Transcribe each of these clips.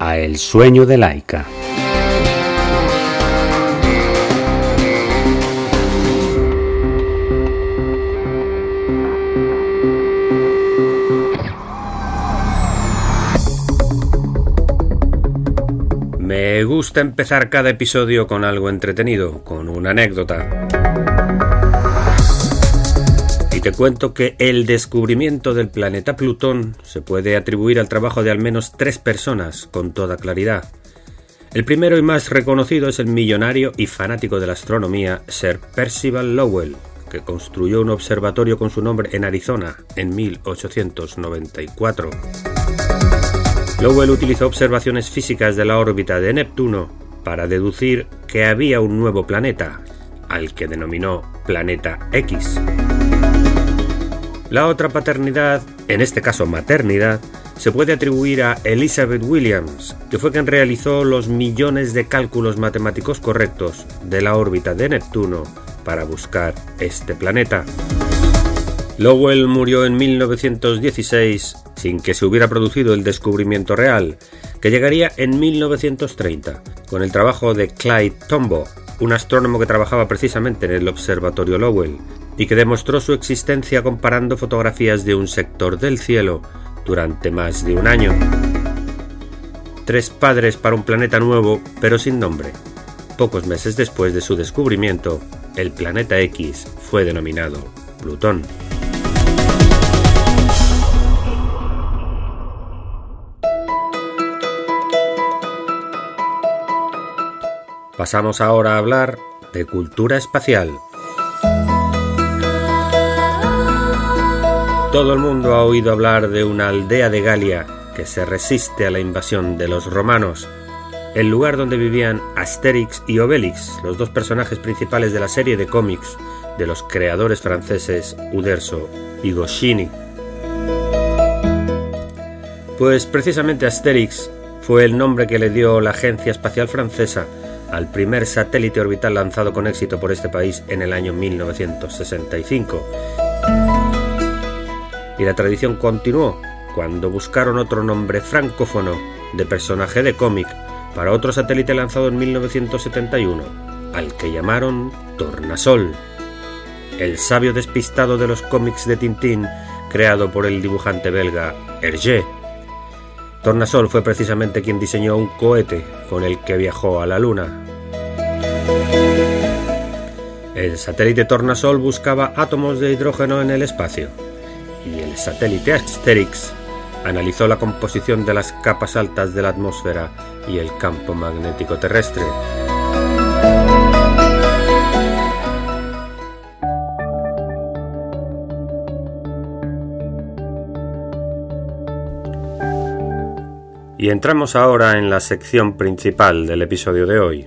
El sueño de Laika. Me gusta empezar cada episodio con algo entretenido, con una anécdota. Te cuento que el descubrimiento del planeta Plutón se puede atribuir al trabajo de al menos tres personas con toda claridad. El primero y más reconocido es el millonario y fanático de la astronomía Sir Percival Lowell, que construyó un observatorio con su nombre en Arizona en 1894. Lowell utilizó observaciones físicas de la órbita de Neptuno para deducir que había un nuevo planeta, al que denominó Planeta X. La otra paternidad, en este caso maternidad, se puede atribuir a Elizabeth Williams, que fue quien realizó los millones de cálculos matemáticos correctos de la órbita de Neptuno para buscar este planeta. Lowell murió en 1916 sin que se hubiera producido el descubrimiento real, que llegaría en 1930, con el trabajo de Clyde Tombaugh, un astrónomo que trabajaba precisamente en el Observatorio Lowell, y que demostró su existencia comparando fotografías de un sector del cielo durante más de un año. Tres padres para un planeta nuevo, pero sin nombre. Pocos meses después de su descubrimiento, el planeta X fue denominado Plutón. Pasamos ahora a hablar de cultura espacial. Todo el mundo ha oído hablar de una aldea de Galia que se resiste a la invasión de los romanos, el lugar donde vivían Asterix y Obelix, los dos personajes principales de la serie de cómics de los creadores franceses Uderzo y Goscinny. Pues precisamente Asterix fue el nombre que le dio la Agencia Espacial Francesa al primer satélite orbital lanzado con éxito por este país en el año 1965 y la tradición continuó cuando buscaron otro nombre francófono de personaje de cómic para otro satélite lanzado en 1971, al que llamaron Tornasol, el sabio despistado de los cómics de Tintín creado por el dibujante belga Hergé. Tornasol fue precisamente quien diseñó un cohete con el que viajó a la Luna. El satélite Tornasol buscaba átomos de hidrógeno en el espacio y el satélite Asterix analizó la composición de las capas altas de la atmósfera y el campo magnético terrestre. Y entramos ahora en la sección principal del episodio de hoy.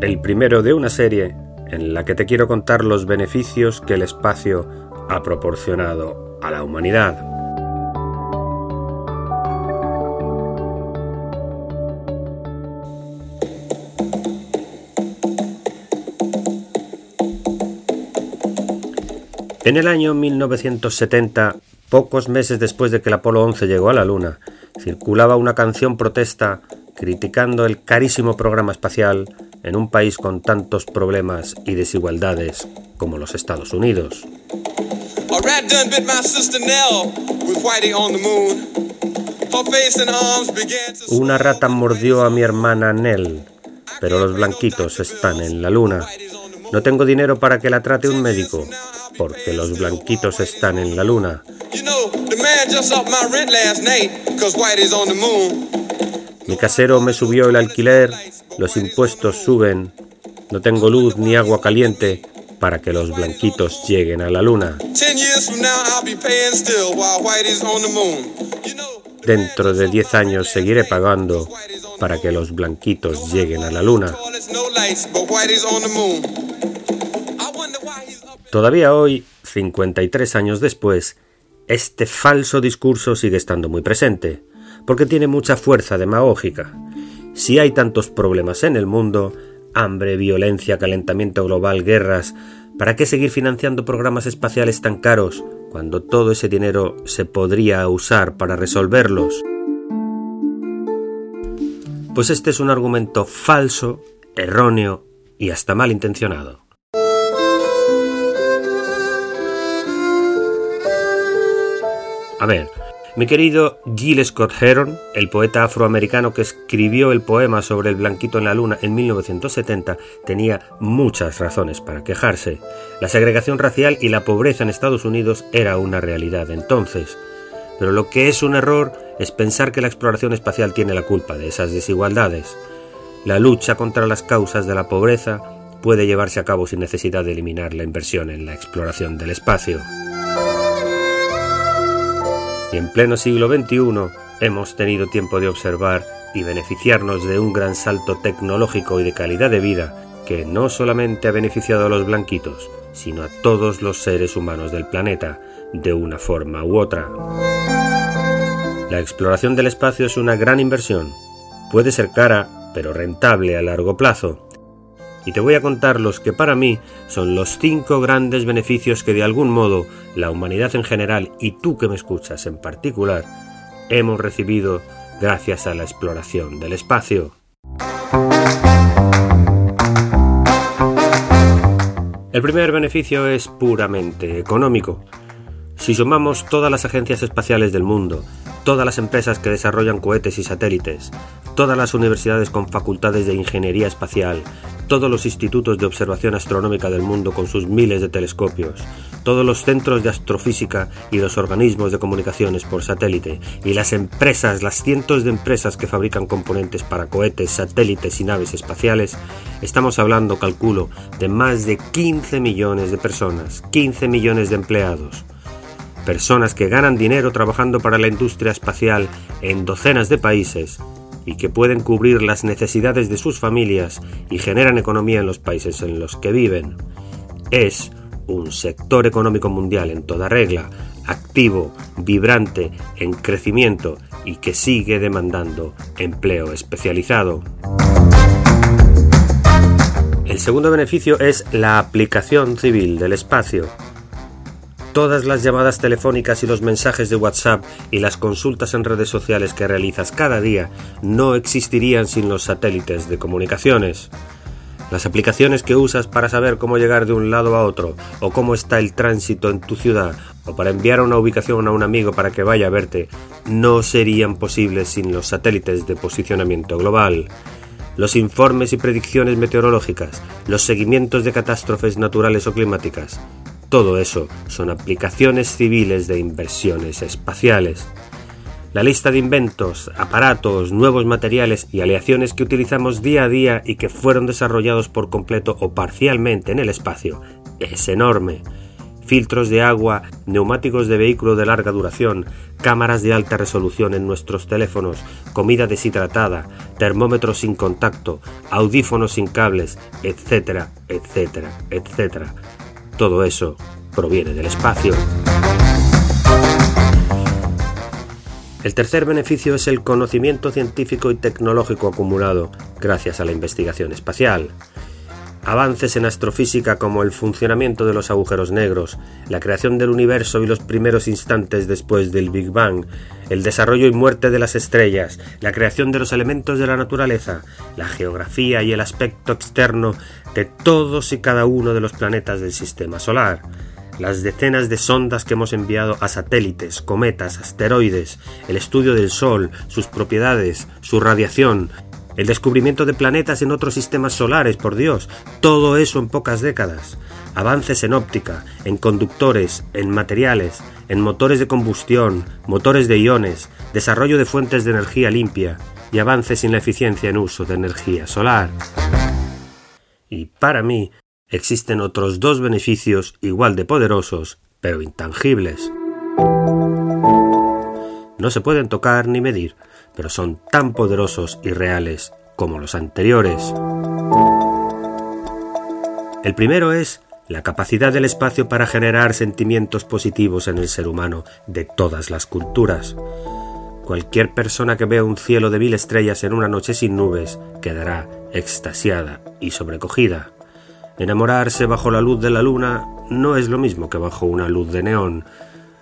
El primero de una serie en la que te quiero contar los beneficios que el espacio ha proporcionado a la humanidad. En el año 1970, pocos meses después de que el Apolo 11 llegó a la Luna, circulaba una canción protesta criticando el carísimo programa espacial en un país con tantos problemas y desigualdades como los Estados Unidos. Una rata mordió a mi hermana Nell, pero los blanquitos están en la luna. No tengo dinero para que la trate un médico, porque los blanquitos están en la luna. Mi casero me subió el alquiler, los impuestos suben, no tengo luz ni agua caliente para que los blanquitos lleguen a la luna. dentro de 10 años seguiré pagando para que los blanquitos lleguen a la luna. Todavía hoy, 53 años después, este falso discurso sigue estando muy presente, porque tiene mucha fuerza demagógica. Si hay tantos problemas en el mundo, hambre, violencia, calentamiento global, guerras, ¿para qué seguir financiando programas espaciales tan caros cuando todo ese dinero se podría usar para resolverlos? Pues este es un argumento falso, erróneo y hasta malintencionado. A ver, mi querido Gilles Scott Heron, el poeta afroamericano que escribió el poema sobre el blanquito en la luna en 1970, tenía muchas razones para quejarse. La segregación racial y la pobreza en Estados Unidos era una realidad entonces. Pero lo que es un error es pensar que la exploración espacial tiene la culpa de esas desigualdades. La lucha contra las causas de la pobreza puede llevarse a cabo sin necesidad de eliminar la inversión en la exploración del espacio y en pleno siglo XXI hemos tenido tiempo de observar y beneficiarnos de un gran salto tecnológico y de calidad de vida que no solamente ha beneficiado a los blanquitos, sino a todos los seres humanos del planeta, de una forma u otra. La exploración del espacio es una gran inversión. Puede ser cara, pero rentable a largo plazo y te voy a contar los que para mí son los cinco grandes beneficios que de algún modo la humanidad en general y tú que me escuchas en particular hemos recibido gracias a la exploración del espacio. El primer beneficio es puramente económico. Si sumamos todas las agencias espaciales del mundo, todas las empresas que desarrollan cohetes y satélites, todas las universidades con facultades de ingeniería espacial, todos los institutos de observación astronómica del mundo con sus miles de telescopios, todos los centros de astrofísica y los organismos de comunicaciones por satélite, y las empresas, las cientos de empresas que fabrican componentes para cohetes, satélites y naves espaciales, estamos hablando, calculo, de más de 15 millones de personas, 15 millones de empleados. Personas que ganan dinero trabajando para la industria espacial en docenas de países y que pueden cubrir las necesidades de sus familias y generan economía en los países en los que viven. Es un sector económico mundial en toda regla, activo, vibrante, en crecimiento y que sigue demandando empleo especializado. El segundo beneficio es la aplicación civil del espacio. Todas las llamadas telefónicas y los mensajes de WhatsApp y las consultas en redes sociales que realizas cada día no existirían sin los satélites de comunicaciones. Las aplicaciones que usas para saber cómo llegar de un lado a otro, o cómo está el tránsito en tu ciudad, o para enviar una ubicación a un amigo para que vaya a verte, no serían posibles sin los satélites de posicionamiento global. Los informes y predicciones meteorológicas, los seguimientos de catástrofes naturales o climáticas, todo eso son aplicaciones civiles de inversiones espaciales. La lista de inventos, aparatos, nuevos materiales y aleaciones que utilizamos día a día y que fueron desarrollados por completo o parcialmente en el espacio es enorme. Filtros de agua, neumáticos de vehículo de larga duración, cámaras de alta resolución en nuestros teléfonos, comida deshidratada, termómetros sin contacto, audífonos sin cables, etcétera, etcétera, etcétera. Todo eso proviene del espacio. El tercer beneficio es el conocimiento científico y tecnológico acumulado gracias a la investigación espacial. Avances en astrofísica como el funcionamiento de los agujeros negros, la creación del universo y los primeros instantes después del Big Bang, el desarrollo y muerte de las estrellas, la creación de los elementos de la naturaleza, la geografía y el aspecto externo de todos y cada uno de los planetas del Sistema Solar, las decenas de sondas que hemos enviado a satélites, cometas, asteroides, el estudio del Sol, sus propiedades, su radiación, el descubrimiento de planetas en otros sistemas solares, por Dios, todo eso en pocas décadas, avances en óptica, en conductores, en materiales, en motores de combustión, motores de iones, desarrollo de fuentes de energía limpia y avances en la eficiencia en uso de energía solar. Y para mí existen otros dos beneficios igual de poderosos, pero intangibles. no se pueden tocar ni medir, pero son tan poderosos y reales como los anteriores. El primero es la capacidad del espacio para generar sentimientos positivos en el ser humano de todas las culturas. Cualquier persona que vea un cielo de mil estrellas en una noche sin nubes quedará extasiada y sobrecogida. Enamorarse bajo la luz de la luna no es lo mismo que bajo una luz de neón.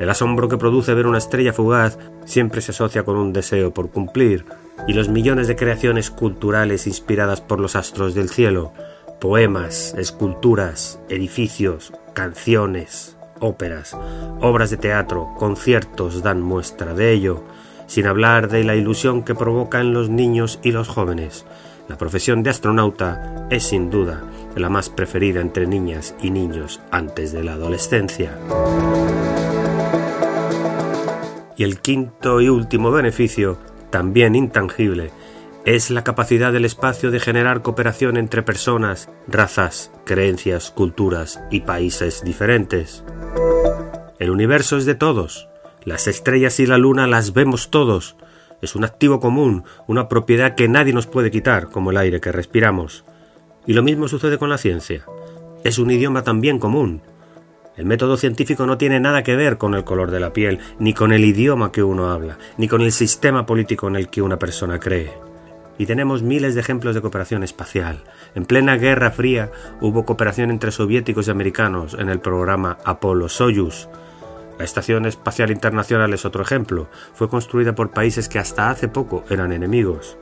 El asombro que produce ver una estrella fugaz siempre se asocia con un deseo por cumplir, y los millones de creaciones culturales inspiradas por los astros del cielo, poemas, esculturas, edificios, canciones, óperas, obras de teatro, conciertos dan muestra de ello, sin hablar de la ilusión que provoca en los niños y los jóvenes. La profesión de astronauta es sin duda la más preferida entre niñas y niños antes de la adolescencia. Y el quinto y último beneficio, también intangible, es la capacidad del espacio de generar cooperación entre personas, razas, creencias, culturas y países diferentes. El universo es de todos. Las estrellas y la luna las vemos todos. Es un activo común, una propiedad que nadie nos puede quitar, como el aire que respiramos. Y lo mismo sucede con la ciencia. Es un idioma también común. El método científico no tiene nada que ver con el color de la piel, ni con el idioma que uno habla, ni con el sistema político en el que una persona cree. Y tenemos miles de ejemplos de cooperación espacial. En plena Guerra Fría hubo cooperación entre soviéticos y americanos en el programa Apolo-Soyuz. La Estación Espacial Internacional es otro ejemplo. Fue construida por países que hasta hace poco eran enemigos.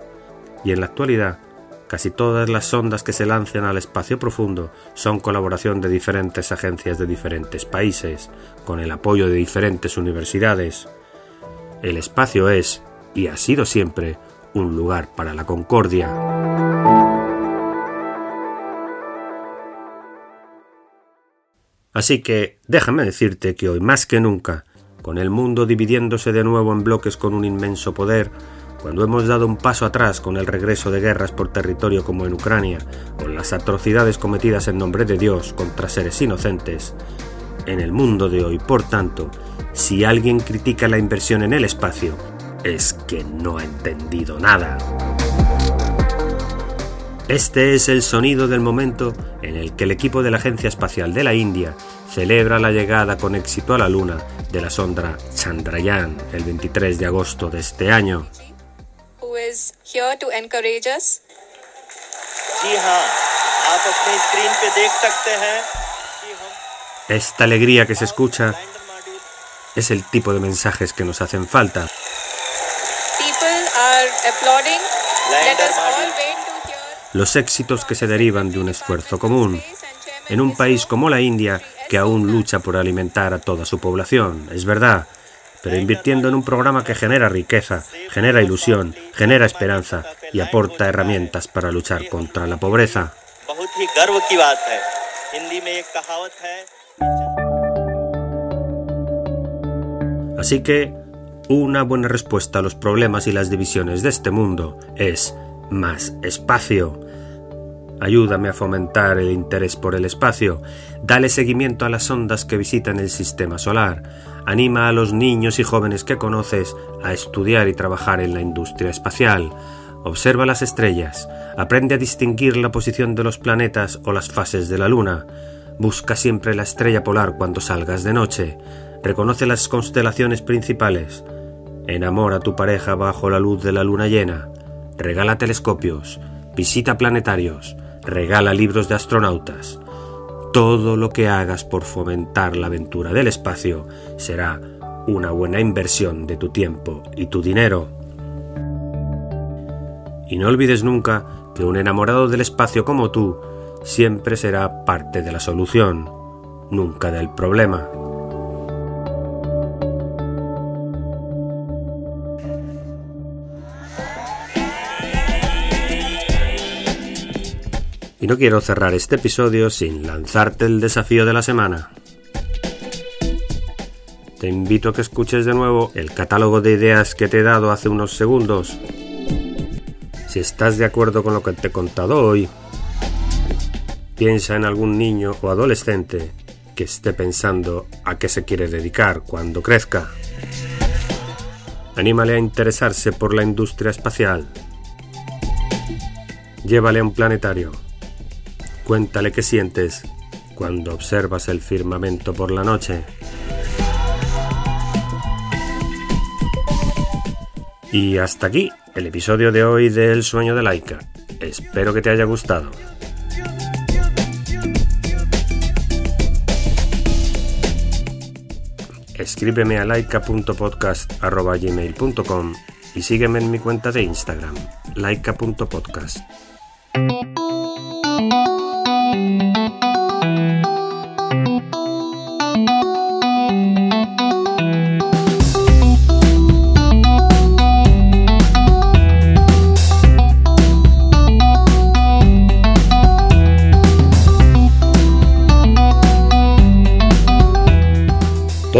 Y en la actualidad, Casi todas las sondas que se lancen al espacio profundo son colaboración de diferentes agencias de diferentes países, con el apoyo de diferentes universidades. El espacio es, y ha sido siempre, un lugar para la concordia. Así que déjame decirte que hoy más que nunca, con el mundo dividiéndose de nuevo en bloques con un inmenso poder, cuando hemos dado un paso atrás con el regreso de guerras por territorio como en Ucrania, con las atrocidades cometidas en nombre de Dios contra seres inocentes, en el mundo de hoy, por tanto, si alguien critica la inversión en el espacio, es que no ha entendido nada. Este es el sonido del momento en el que el equipo de la Agencia Espacial de la India celebra la llegada con éxito a la Luna de la sonda Chandrayaan el 23 de agosto de este año. Esta alegría que se escucha es el tipo de mensajes que nos hacen falta. Los éxitos que se derivan de un esfuerzo común. En un país como la India, que aún lucha por alimentar a toda su población, es verdad, pero invirtiendo en un programa que genera riqueza, genera ilusión, genera esperanza y aporta herramientas para luchar contra la pobreza. Así que, una buena respuesta a los problemas y las divisiones de este mundo es más espacio. Ayúdame a fomentar el interés por el espacio. Dale seguimiento a las ondas que visitan el sistema solar. Anima a los niños y jóvenes que conoces a estudiar y trabajar en la industria espacial. Observa las estrellas. Aprende a distinguir la posición de los planetas o las fases de la luna. Busca siempre la estrella polar cuando salgas de noche. Reconoce las constelaciones principales. Enamora a tu pareja bajo la luz de la luna llena. Regala telescopios. Visita planetarios regala libros de astronautas. Todo lo que hagas por fomentar la aventura del espacio será una buena inversión de tu tiempo y tu dinero. Y no olvides nunca que un enamorado del espacio como tú siempre será parte de la solución, nunca del problema. No quiero cerrar este episodio sin lanzarte el desafío de la semana. Te invito a que escuches de nuevo el catálogo de ideas que te he dado hace unos segundos. Si estás de acuerdo con lo que te he contado hoy, piensa en algún niño o adolescente que esté pensando a qué se quiere dedicar cuando crezca. Anímale a interesarse por la industria espacial. Llévale a un planetario. Cuéntale qué sientes cuando observas el firmamento por la noche. Y hasta aquí el episodio de hoy de El sueño de Laika. Espero que te haya gustado. Escríbeme a laika.podcast.gmail.com y sígueme en mi cuenta de Instagram, laika.podcast.